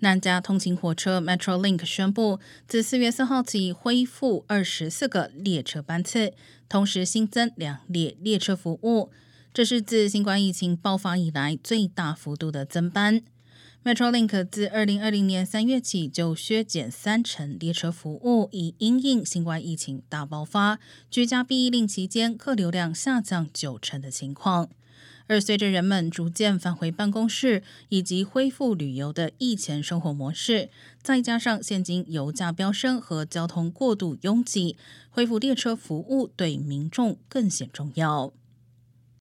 南加通勤火车 Metrolink 宣布，自四月四号起恢复二十四个列车班次，同时新增两列列车服务。这是自新冠疫情爆发以来最大幅度的增班。Metrolink 自二零二零年三月起就削减三成列车服务，以因应新冠疫情大爆发、居家避疫令期间客流量下降九成的情况。而随着人们逐渐返回办公室，以及恢复旅游的疫前生活模式，再加上现今油价飙升和交通过度拥挤，恢复列车服务对民众更显重要。